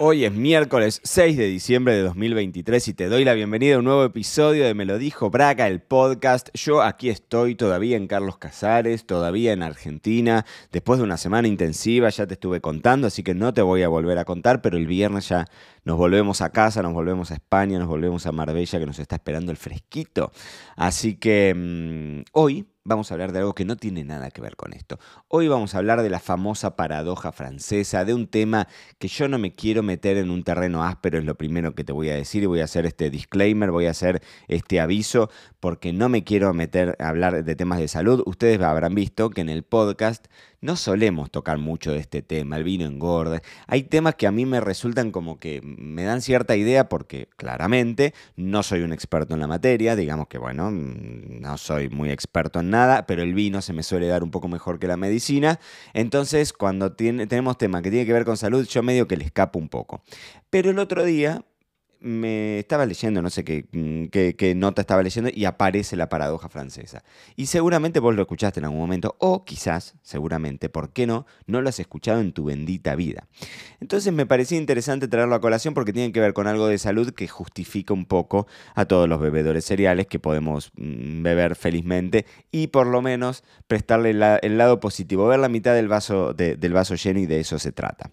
Hoy es miércoles 6 de diciembre de 2023 y te doy la bienvenida a un nuevo episodio de Me lo dijo Braga, el podcast. Yo aquí estoy todavía en Carlos Casares, todavía en Argentina, después de una semana intensiva, ya te estuve contando, así que no te voy a volver a contar, pero el viernes ya nos volvemos a casa, nos volvemos a España, nos volvemos a Marbella, que nos está esperando el fresquito. Así que mm, hoy vamos a hablar de algo que no tiene nada que ver con esto. Hoy vamos a hablar de la famosa paradoja francesa, de un tema que yo no me quiero meter en un terreno áspero, es lo primero que te voy a decir y voy a hacer este disclaimer, voy a hacer este aviso, porque no me quiero meter a hablar de temas de salud. Ustedes habrán visto que en el podcast no solemos tocar mucho de este tema, el vino engorda. Hay temas que a mí me resultan como que me dan cierta idea porque claramente no soy un experto en la materia, digamos que bueno, mm, no soy muy experto en nada, pero el vino se me suele dar un poco mejor que la medicina. Entonces, cuando tenemos temas que tienen que ver con salud, yo medio que le escapo un poco. Pero el otro día me estaba leyendo, no sé mm, qué, nota estaba leyendo, y aparece la paradoja francesa. Y seguramente vos lo escuchaste en algún momento, o quizás, seguramente, ¿por qué no? No lo has escuchado en tu bendita vida. Entonces me parecía interesante traerlo a colación porque tiene que ver con algo de salud que justifica un poco a todos los bebedores cereales que podemos mm, beber felizmente y por lo menos prestarle el lado positivo, ver la mitad del vaso lleno y de eso se trata.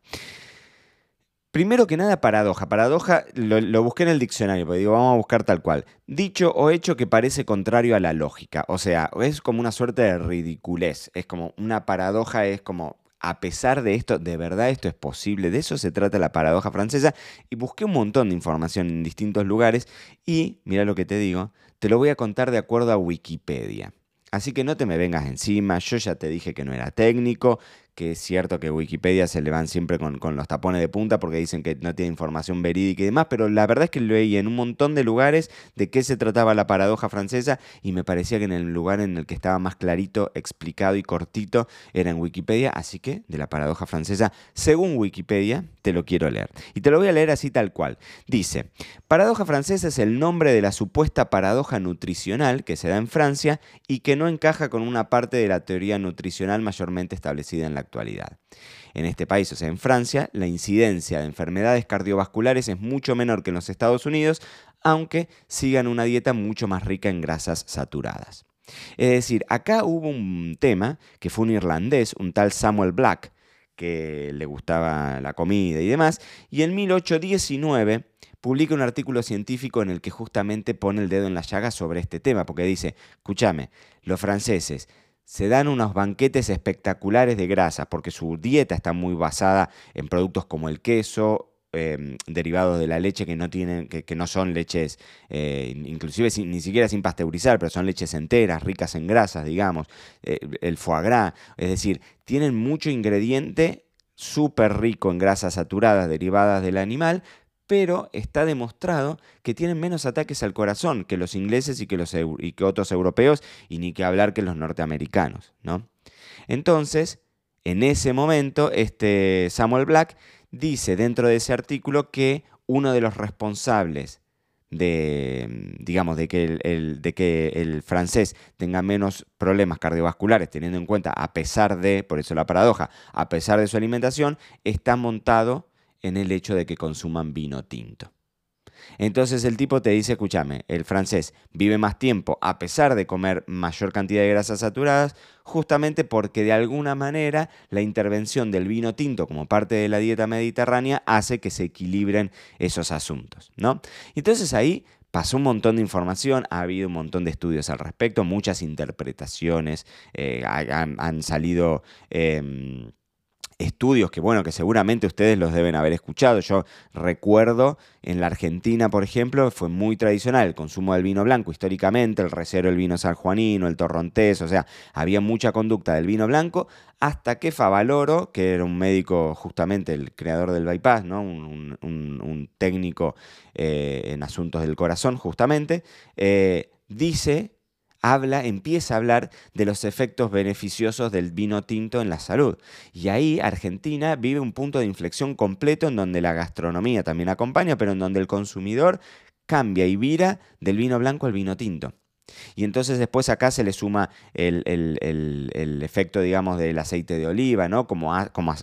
Primero que nada, paradoja. Paradoja lo, busqué en el diccionario, porque digo, vamos a buscar tal cual. Dicho o hecho que parece contrario a la lógica. O sea, es como una suerte de ridiculez. Es como una paradoja, es como, a pesar de esto, de verdad esto es posible. De eso se trata la paradoja francesa. Y busqué un montón de información en distintos lugares. Y, mira lo que te digo, te lo voy a contar de acuerdo a Wikipedia. Así que no te me vengas encima, yo ya te dije que no era técnico, que es cierto que Wikipedia se le van siempre con, los tapones de punta porque dicen que no tiene información verídica y demás, pero la verdad es que leí en un montón de lugares de qué se trataba la paradoja francesa y me parecía que en el lugar en el que estaba más clarito, explicado y cortito era en Wikipedia, así que de la paradoja francesa, según Wikipedia, te lo quiero leer. Y te lo voy a leer así tal cual. Dice, paradoja francesa es el nombre de la supuesta paradoja nutricional que se da en Francia y que no encaja con una parte de la teoría nutricional mayormente establecida en la actualidad. En este país, o sea, en Francia, la incidencia de enfermedades cardiovasculares es mucho menor que en los Estados Unidos, aunque sigan una dieta mucho más rica en grasas saturadas. Es decir, acá hubo un tema que fue un irlandés, un tal Samuel Black, que le gustaba la comida y demás, y en 1819 publica un artículo científico en el que justamente pone el dedo en la llaga sobre este tema, porque dice, escúchame, los franceses se dan unos banquetes espectaculares de grasas, porque su dieta está muy basada en productos como el queso, em, derivados de la leche que no tienen, que, no son leches, eh, inclusive ni siquiera sin pasteurizar, pero son leches enteras, ricas en grasas, digamos, eh, el foie gras, es decir, tienen mucho ingrediente súper rico en grasas saturadas derivadas del animal, pero está demostrado que tienen menos ataques al corazón que los ingleses y que, otros europeos, y ni que hablar que los norteamericanos, ¿no? Entonces, en ese momento, este Samuel Black dice dentro de ese artículo que uno de los responsables de, digamos, que el, de que el francés tenga menos problemas cardiovasculares, teniendo en cuenta, a pesar de, por eso la paradoja, a pesar de su alimentación, está montado en el hecho de que consuman vino tinto. Entonces el tipo te dice, escúchame, el francés vive más tiempo a pesar de comer mayor cantidad de grasas saturadas, justamente porque de alguna manera la intervención del vino tinto como parte de la dieta mediterránea hace que se equilibren esos asuntos, ¿no? Entonces ahí pasó un montón de información, ha habido un montón de estudios al respecto, muchas interpretaciones, eh, han, salido... Em, estudios que, bueno, que seguramente ustedes los deben haber escuchado. Yo recuerdo en la Argentina, por ejemplo, fue muy tradicional el consumo del vino blanco históricamente, el recero del vino sanjuanino, el torrontés, o sea, había mucha conducta del vino blanco, hasta que Favaloro, que era un médico justamente el creador del bypass, ¿no? un, técnico eh, en asuntos del corazón justamente, eh, dice habla, empieza a hablar de los efectos beneficiosos del vino tinto en la salud. Y ahí Argentina vive un punto de inflexión completo en donde la gastronomía también acompaña, pero en donde el consumidor cambia y vira del vino blanco al vino tinto. Y entonces después acá se le suma el, efecto, digamos, del aceite de oliva, ¿no? Como,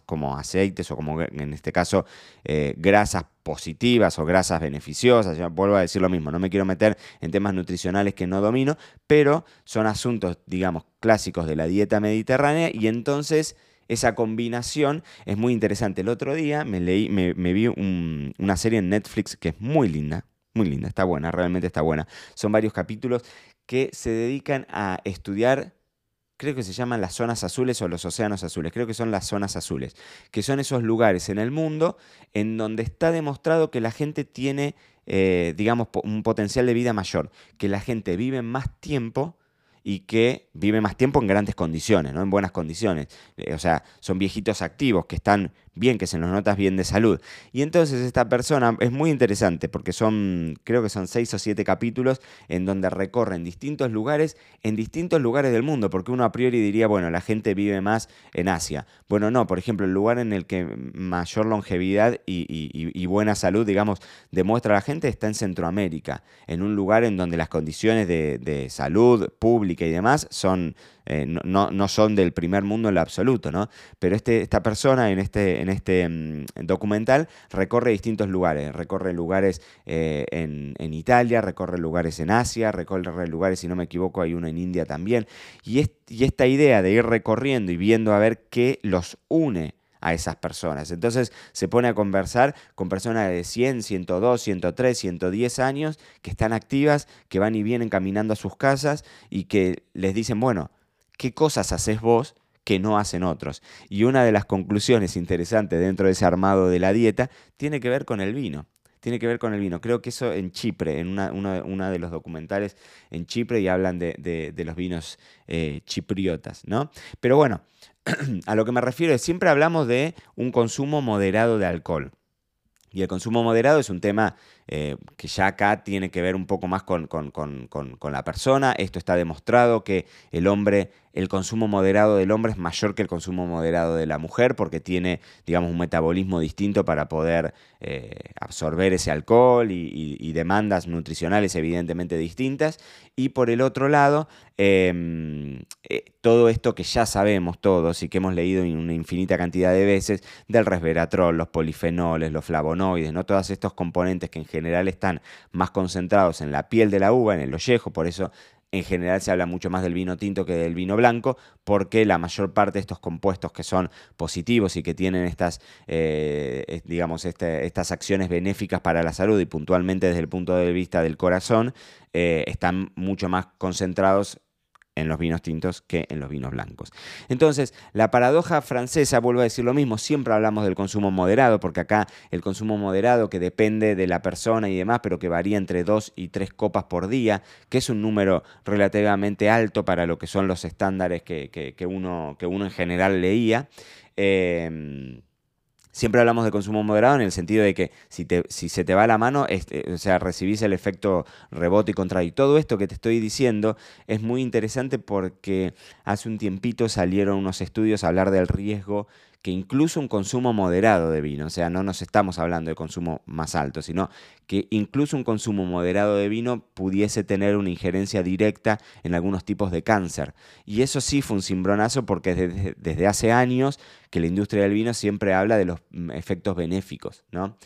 como, aceites o como en este caso eh, grasas positivas o grasas beneficiosas. Yo vuelvo a decir lo mismo, no me quiero meter en temas nutricionales que no domino, pero son asuntos, digamos, clásicos de la dieta mediterránea y entonces esa combinación es muy interesante. El otro día me, leí, me, vi una serie en Netflix que es muy linda, muy linda, está buena, realmente está buena. Son varios capítulos que se dedican a estudiar, creo que se llaman las zonas azules o los océanos azules, creo que son las zonas azules, que son esos lugares en el mundo en donde está demostrado que la gente tiene, eh, digamos, un potencial de vida mayor, que la gente vive más tiempo y que vive más tiempo en grandes condiciones, ¿no? en buenas condiciones. Eh, o sea, son viejitos activos que están bien, que se nos notas bien de salud. Y entonces esta persona es muy interesante porque son, creo que son seis o siete capítulos en donde recorren distintos lugares, en distintos lugares del mundo, porque uno a priori diría, bueno, la gente vive más en Asia. Bueno, no, por ejemplo, el lugar en el que mayor longevidad y, buena salud, digamos, demuestra la gente está en Centroamérica, en un lugar en donde las condiciones de salud pública y demás son eh, no, son del primer mundo en lo absoluto, ¿no? Pero este, esta persona en este, en este mm, documental recorre distintos lugares, recorre lugares eh, en, Italia, recorre lugares en Asia, recorre lugares, si no me equivoco, hay uno en India también. Y, y esta idea de ir recorriendo y viendo a ver qué los une a esas personas. Entonces se pone a conversar con personas de 100, 102, 103, 110 años que están activas, que van y vienen caminando a sus casas y que les dicen, bueno, qué cosas haces vos que no hacen otros. Y una de las conclusiones interesantes dentro de ese armado de la dieta tiene que ver con el vino. Tiene que ver con el vino. Creo que eso en Chipre, en una, de los documentales en Chipre, y hablan de, los vinos eh, chipriotas, ¿no? Pero bueno, a lo que me refiero es, siempre hablamos de un consumo moderado de alcohol. Y el consumo moderado es un tema eh, que ya acá tiene que ver un poco más con, con, la persona. Esto está demostrado que el hombre el consumo moderado del hombre es mayor que el consumo moderado de la mujer porque tiene, digamos, un metabolismo distinto para poder eh, absorber ese alcohol y, demandas nutricionales evidentemente distintas. Y por el otro lado, em, eh, todo esto que ya sabemos todos y que hemos leído una infinita cantidad de veces del resveratrol, los polifenoles, los flavonoides, ¿no? todos estos componentes que en general están más concentrados en la piel de la uva, en el ollejo, por eso en general se habla mucho más del vino tinto que del vino blanco, porque la mayor parte de estos compuestos que son positivos y que tienen estas, eh, digamos, este, estas acciones benéficas para la salud y puntualmente desde el punto de vista del corazón, eh, están mucho más concentrados en los vinos tintos que en los vinos blancos. Entonces, la paradoja francesa, vuelvo a decir lo mismo, siempre hablamos del consumo moderado, porque acá el consumo moderado que depende de la persona y demás, pero que varía entre dos y tres copas por día, que es un número relativamente alto para lo que son los estándares que, uno, que uno en general leía. Eh, Siempre hablamos de consumo moderado en el sentido de que si, te, si se te va la mano, este, o sea, recibís el efecto rebote y contrario. Y todo esto que te estoy diciendo es muy interesante porque hace un tiempito salieron unos estudios a hablar del riesgo que incluso un consumo moderado de vino, o sea, no nos estamos hablando de consumo más alto, sino que incluso un consumo moderado de vino pudiese tener una injerencia directa en algunos tipos de cáncer. Y eso sí fue un cimbronazo porque desde, desde hace años que la industria del vino siempre habla de los mm, efectos benéficos, ¿no?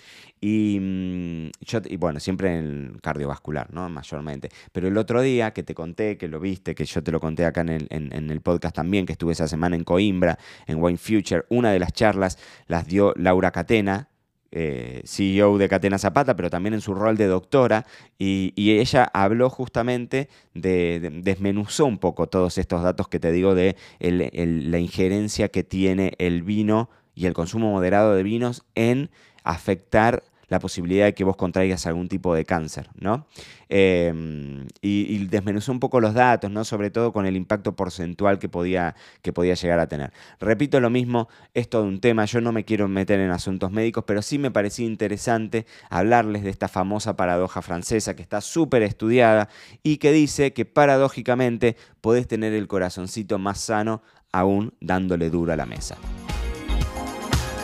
Y, mm, yo, y bueno, siempre en cardiovascular, ¿no? Mayormente. Pero el otro día que te conté, que lo viste, que yo te lo conté acá en el, en, el podcast también, que estuve esa semana en Coimbra, en Wine Future, una de las charlas las dio Laura Catena, eh, CEO de Catena Zapata, pero también en su rol de doctora, y, ella habló justamente de, desmenuzó un poco todos estos datos que te digo de la injerencia que tiene el vino y el consumo moderado de vinos en afectar la posibilidad de que vos contraigas algún tipo de cáncer, ¿no? Em, y, desmenuzó un poco los datos, ¿no? Sobre todo con el impacto porcentual que podía, que podía llegar a tener. Repito lo mismo, es todo un tema, yo no me quiero meter en asuntos médicos, pero sí me parecía interesante hablarles de esta famosa paradoja francesa que está súper estudiada y que dice que paradójicamente podés tener el corazoncito más sano aún dándole duro a la mesa.